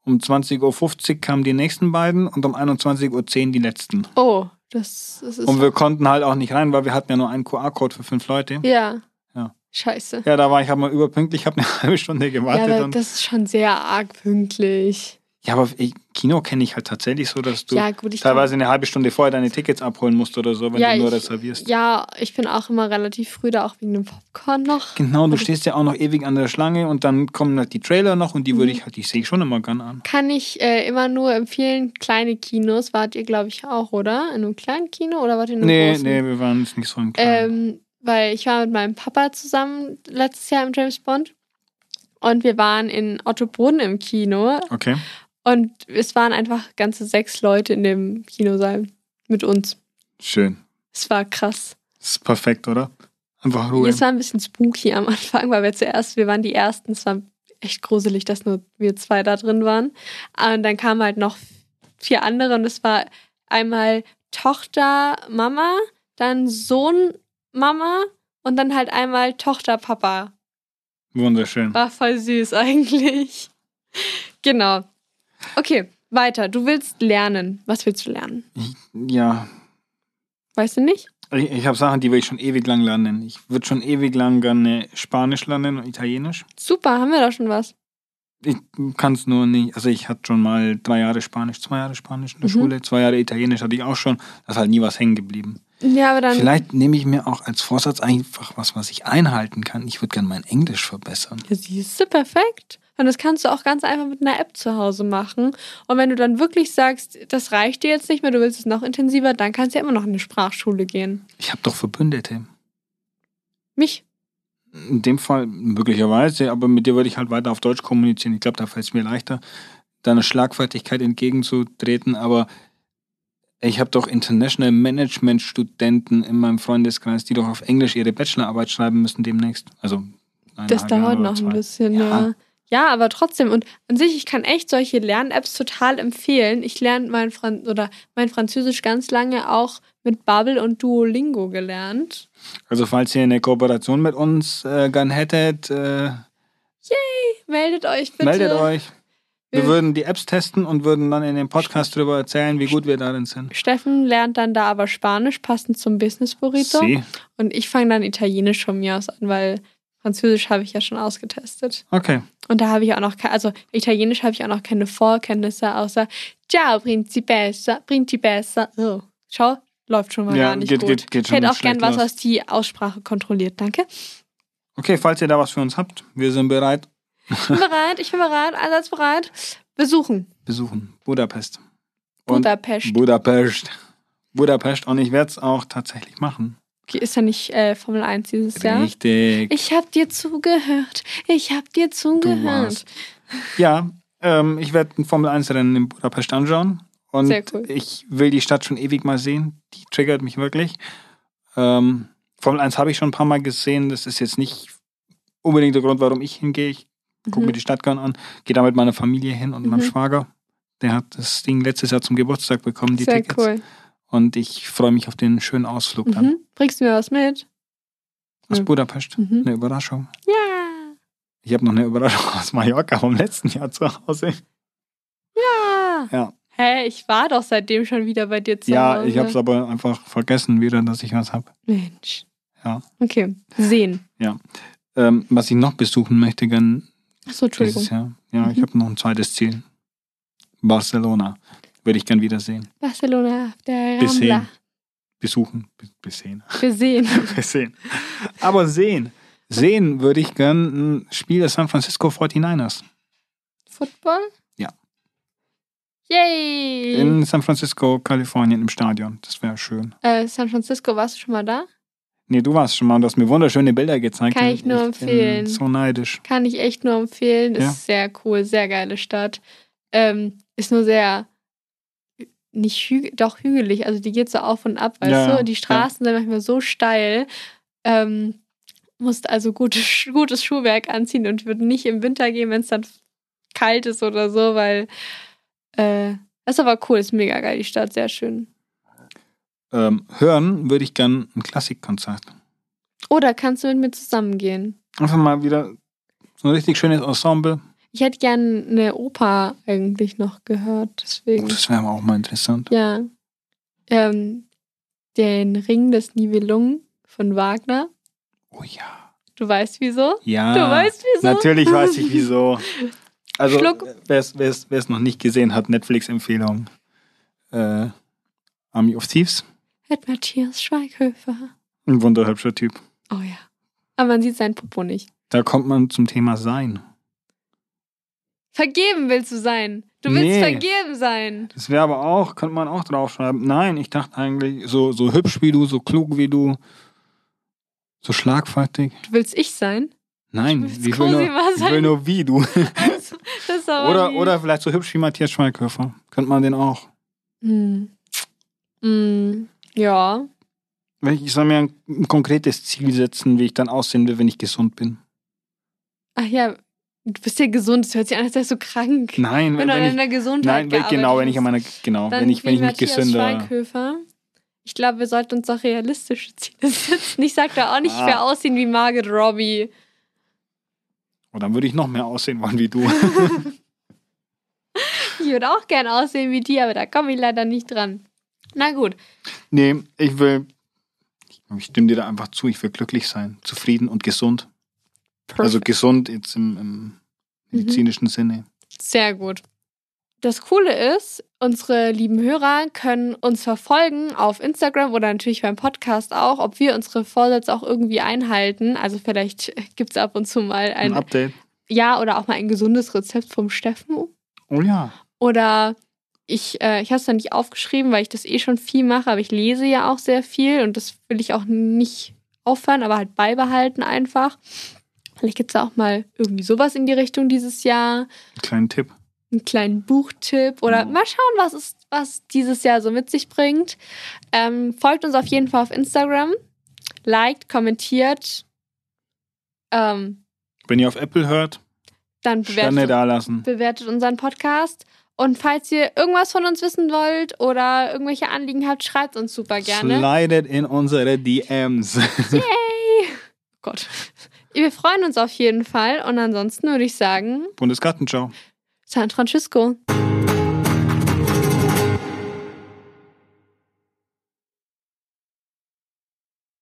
Um 20.50 Uhr kamen die nächsten beiden und um 21.10 Uhr die letzten. Oh, das, das ist. Und wir konnten halt auch nicht rein, weil wir hatten ja nur einen QR-Code für fünf Leute. ja. Ja. Scheiße. Ja, da war ich halt mal überpünktlich, ich habe eine halbe Stunde Ja, gewartet. und, das ist schon sehr arg pünktlich. Ja aber Kino kenne ich halt tatsächlich so, dass du Ja, gut, teilweise eine halbe Stunde vorher deine Tickets abholen musst oder so, wenn Ja, du nur ich- reservierst. Ja, ich bin auch immer relativ früh da, auch wegen dem Popcorn noch. Genau, du stehst ja auch noch ewig an der Schlange und dann kommen halt die Trailer noch und die würde Mhm. ich halt, die sehe ich schon immer gern an. Kann ich äh, immer nur empfehlen, kleine Kinos. Wart ihr, glaube ich, auch, oder? In einem kleinen Kino oder wart ihr in einem Nee, großen? nee, wir waren jetzt nicht so im Kleinen. Ähm, weil ich war mit meinem Papa zusammen letztes Jahr im James Bond. Und wir waren in Ottobrunn im Kino. okay. Und es waren einfach ganze sechs Leute in dem Kinosaal mit uns. Schön. Es war krass. Das ist perfekt, oder? Einfach Ruhe. Es war ein bisschen spooky am Anfang, weil wir zuerst, wir waren die Ersten. Es war echt gruselig, dass nur wir zwei da drin waren. Und dann kamen halt noch vier andere und es war einmal Tochter, Mama, dann Sohn, Mama und dann halt einmal Tochter, Papa. Wunderschön. War voll süß eigentlich. Genau. Okay, weiter. Du willst lernen. Was willst du lernen? Ja, Weißt du nicht? ich, ich habe Sachen, die will ich schon ewig lang lernen. Ich würde schon ewig lang gerne Spanisch lernen und Italienisch. Super, haben wir da schon was. Ich kann es nur nicht. Also ich hatte schon mal drei Jahre Spanisch, zwei Jahre Spanisch in der Mhm. Schule, zwei Jahre Italienisch hatte ich auch schon. Da ist halt nie was hängen geblieben. Ja, aber dann. Vielleicht nehme ich mir auch als Vorsatz einfach was, was ich einhalten kann. Ich würde gerne mein Englisch verbessern. Ja, siehst du, perfekt. Und das kannst du auch ganz einfach mit einer App zu Hause machen. Und wenn du dann wirklich sagst, das reicht dir jetzt nicht mehr, du willst es noch intensiver, dann kannst du ja immer noch in eine Sprachschule gehen. Ich habe doch Verbündete. Mich? In dem Fall möglicherweise, aber mit dir würde ich halt weiter auf Deutsch kommunizieren. Ich glaube, da fällt es mir leichter, deiner Schlagfertigkeit entgegenzutreten. Aber ich habe doch International Management Studenten in meinem Freundeskreis, die doch auf Englisch ihre Bachelorarbeit schreiben müssen demnächst. Also Das dauert noch ein bisschen, Ja. ja. Ja, aber trotzdem. Und an sich, ich kann echt solche Lern-Apps total empfehlen. Ich lerne mein, Fran oder mein Französisch ganz lange auch mit Bubble und Duolingo gelernt. Also falls ihr eine Kooperation mit uns äh, gern hättet, äh, Meldet euch bitte. meldet euch. Wir Wir- würden die Apps testen und würden dann in dem Podcast darüber erzählen, wie gut wir darin sind. Steffen lernt dann da aber Spanisch, passend zum Business Burrito. Sie. Und ich fange dann Italienisch von mir aus an, weil Französisch habe ich ja schon ausgetestet. Okay. Und da habe ich auch noch, also Italienisch habe ich auch noch keine Vorkenntnisse, außer Ciao, Principessa, Principessa. Oh. Schau, läuft schon mal Ja, gar nicht geht- gut. geht- geht ich hätte auch gern was, was die Aussprache kontrolliert. Danke. Okay, falls ihr da was für uns habt, wir sind bereit. Ich bin bereit, ich bin bereit, einsatzbereit. Besuchen. Besuchen. Budapest. Und Budapest. Budapest. Budapest. Und ich werde es auch tatsächlich machen. Okay, ist ja nicht äh, Formel 1 dieses Jahr. Richtig. Ich hab dir zugehört. Ich hab dir zugehört. Ja, ähm, ich werde ein Formel 1 Rennen in Budapest anschauen. Und Sehr cool. ich will die Stadt schon ewig mal sehen. Die triggert mich wirklich. Ähm, Formel 1 habe ich schon ein paar Mal gesehen. Das ist jetzt nicht unbedingt der Grund, warum ich hingehe. Ich gucke Mhm. mir die Stadt gern an. Gehe da mit meiner Familie hin und meinem Mhm. Schwager. Der hat das Ding letztes Jahr zum Geburtstag bekommen, die Sehr Tickets. cool. Und ich freue mich auf den schönen Ausflug dann Mhm. Bringst du mir was mit? aus. Budapest. Mhm. Eine Überraschung. Ja. Ich habe noch eine Überraschung aus Mallorca vom letzten Jahr zu Hause. Ja. Ja. Hä, ich war doch seitdem schon wieder bei dir zu Ja, Hause. ich habe es aber einfach vergessen wieder, dass ich was habe. Mensch. Ja. Okay. Sehen. Ähm, was ich noch besuchen möchte, gern Achso, Entschuldigung. dieses Jahr. Ja, ich Mhm. habe noch ein zweites Ziel. Barcelona. Würde ich gern wiedersehen. Barcelona auf der Bis Rambla. Besuchen. Bis, bis sehen. Wir sehen. bis sehen. Aber sehen. Sehen würde ich gern ein Spiel der San Francisco 49ers. Football? Ja. Yay! In San Francisco, Kalifornien im Stadion. Das wäre schön. äh, San Francisco, warst du schon mal da? Nee, du warst schon mal und du hast mir wunderschöne Bilder gezeigt. Kann ich nur bin empfehlen. so neidisch. Kann ich echt nur empfehlen. Ja. Ist sehr cool, sehr geile Stadt. Ähm, ist nur sehr nicht hügelig, doch hügelig. Also die geht so auf und ab, weißt Ja, ja, du? Die Straßen sind manchmal so steil. Ähm, musst also gutes, gutes Schuhwerk anziehen und würde nicht im Winter gehen, wenn es dann kalt ist oder so, weil äh, das ist aber cool, ist mega geil, die Stadt, sehr schön. Ähm, hören würde ich gern ein Klassikkonzert. Oder kannst du mit mir zusammengehen? Einfach mal wieder so ein richtig schönes Ensemble. Ich hätte gerne eine Oper eigentlich noch gehört, deswegen. Oh, das wäre auch mal interessant. Ja. Ähm, den Ring des Nibelungen von Wagner. Oh ja. Du weißt wieso? Ja. Du weißt wieso? Natürlich weiß ich wieso. Also, Schluck. wer es noch nicht gesehen hat, Netflix-Empfehlung. Äh, Army of Thieves. Mit Matthias Schweighöfer. Ein wunderhübscher Typ. Oh ja. Aber man sieht sein Popo nicht. Da kommt man zum Thema Sein. Vergeben willst du sein. Du willst Nee. vergeben sein. Das wäre aber auch, könnte man auch draufschreiben. Nein, ich dachte eigentlich, so, so hübsch wie du, so klug wie du, so schlagfertig. Du willst ich sein? Nein, willst ich will, nur, ich will nur wie du. Also, Oder, lieb. oder vielleicht so hübsch wie Matthias Schweighöfer. Könnte man den auch. Hm. Hm. Ja. Ich soll mir ein, ein konkretes Ziel setzen, wie ich dann aussehen will, wenn ich gesund bin. Ach ja, du bist ja gesund. Das hört sich an, als wärst du krank. Nein, wenn wenn, du an ich, deiner Gesundheit nein, genau, wenn ich an meiner, genau, wenn ich, wenn ich mich gesünder. Ich glaube, wir sollten uns auch realistische Ziele setzen. Ich sag da auch nicht, ich Ah. werde aussehen wie Margaret Robbie. Oh, dann würde ich noch mehr aussehen wollen wie du. Ich würde auch gern aussehen wie die, aber da komme ich leider nicht dran. Na gut. nee, ich will, ich stimme dir da einfach zu, ich will glücklich sein, zufrieden und gesund. Also Perfekt. gesund jetzt im, im medizinischen Sinne. Sehr gut. Das Coole ist, unsere lieben Hörer können uns verfolgen auf Instagram oder natürlich beim Podcast auch, ob wir unsere Vorsätze auch irgendwie einhalten. Also vielleicht gibt es ab und zu mal Ein ein Update. Ja oder auch mal ein gesundes Rezept vom Steffen. Oh ja. Oder ich, äh, ich habe es da nicht aufgeschrieben, weil ich das eh schon viel mache, aber ich lese ja auch sehr viel und das will ich auch nicht aufhören, aber halt beibehalten einfach. Vielleicht gibt es auch mal irgendwie sowas in die Richtung dieses Jahr. Einen kleinen Tipp. Einen kleinen Buchtipp oder Ja. mal schauen, was, es, was dieses Jahr so mit sich bringt. Ähm, folgt uns auf jeden Fall auf Instagram. Liked, kommentiert. Ähm, Wenn ihr auf Apple hört, dann bewertet, bewertet unseren Podcast. Und falls ihr irgendwas von uns wissen wollt oder irgendwelche Anliegen habt, schreibt uns super gerne. Slidet in unsere DMs. Yay! Gott. Wir freuen uns auf jeden Fall. Und ansonsten würde ich sagen, Bundesgartenschau. San Francisco.